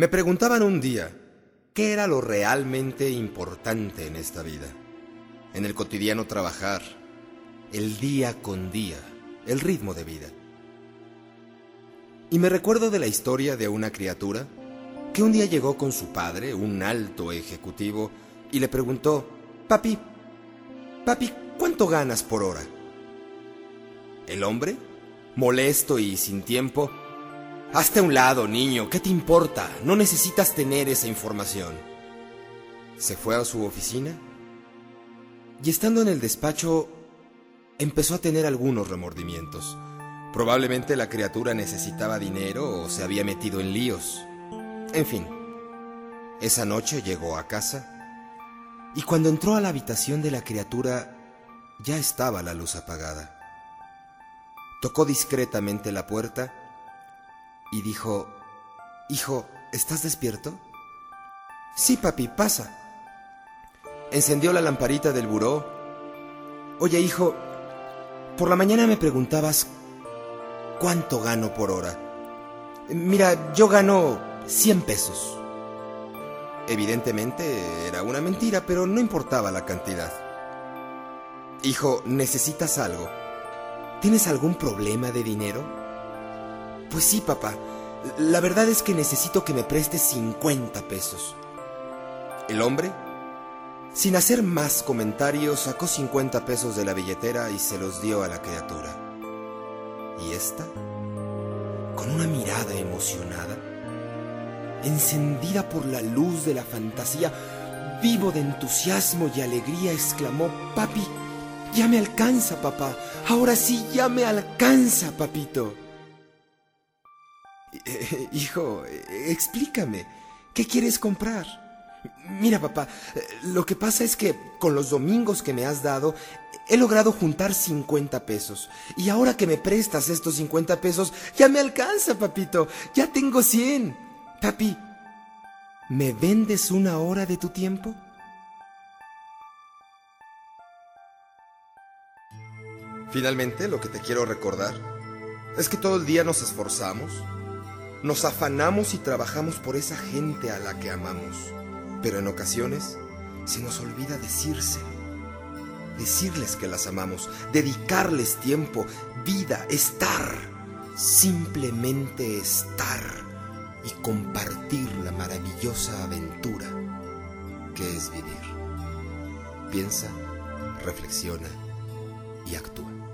Me preguntaban un día qué era lo realmente importante en esta vida, en el cotidiano trabajar, el día con día, el ritmo de vida. Y me recuerdo de la historia de una criatura que un día llegó con su padre, un alto ejecutivo, y le preguntó, Papi, papi, ¿cuánto ganas por hora? El hombre, molesto y sin tiempo, Hazte a un lado, niño, ¿qué te importa? No necesitas tener esa información. Se fue a su oficina y estando en el despacho empezó a tener algunos remordimientos. Probablemente la criatura necesitaba dinero o se había metido en líos. En fin, esa noche llegó a casa y cuando entró a la habitación de la criatura ya estaba la luz apagada. Tocó discretamente la puerta y dijo, Hijo, ¿estás despierto? Sí, papi, pasa. Encendió la lamparita del buró. Oye, hijo, por la mañana me preguntabas cuánto gano por hora. Mira, yo gano 100 pesos. Evidentemente era una mentira, pero no importaba la cantidad. Hijo, ¿necesitas algo? ¿Tienes algún problema de dinero? Pues sí, papá. La verdad es que necesito que me prestes 50 pesos. El hombre, sin hacer más comentarios, sacó 50 pesos de la billetera y se los dio a la criatura. Y esta, con una mirada emocionada, encendida por la luz de la fantasía, vivo de entusiasmo y alegría, exclamó, Papi, ya me alcanza, papá. Ahora sí, ya me alcanza, papito. Hijo, explícame, ¿qué quieres comprar? Mira, papá, lo que pasa es que con los domingos que me has dado, he logrado juntar 50 pesos. Y ahora que me prestas estos 50 pesos, ya me alcanza, papito. Ya tengo 100. Papi, ¿me vendes una hora de tu tiempo? Finalmente, lo que te quiero recordar es que todo el día nos esforzamos, nos afanamos y trabajamos por esa gente a la que amamos, pero en ocasiones se nos olvida decírselo, decirles que las amamos, dedicarles tiempo, vida, estar, simplemente estar y compartir la maravillosa aventura que es vivir. Piensa, reflexiona y actúa.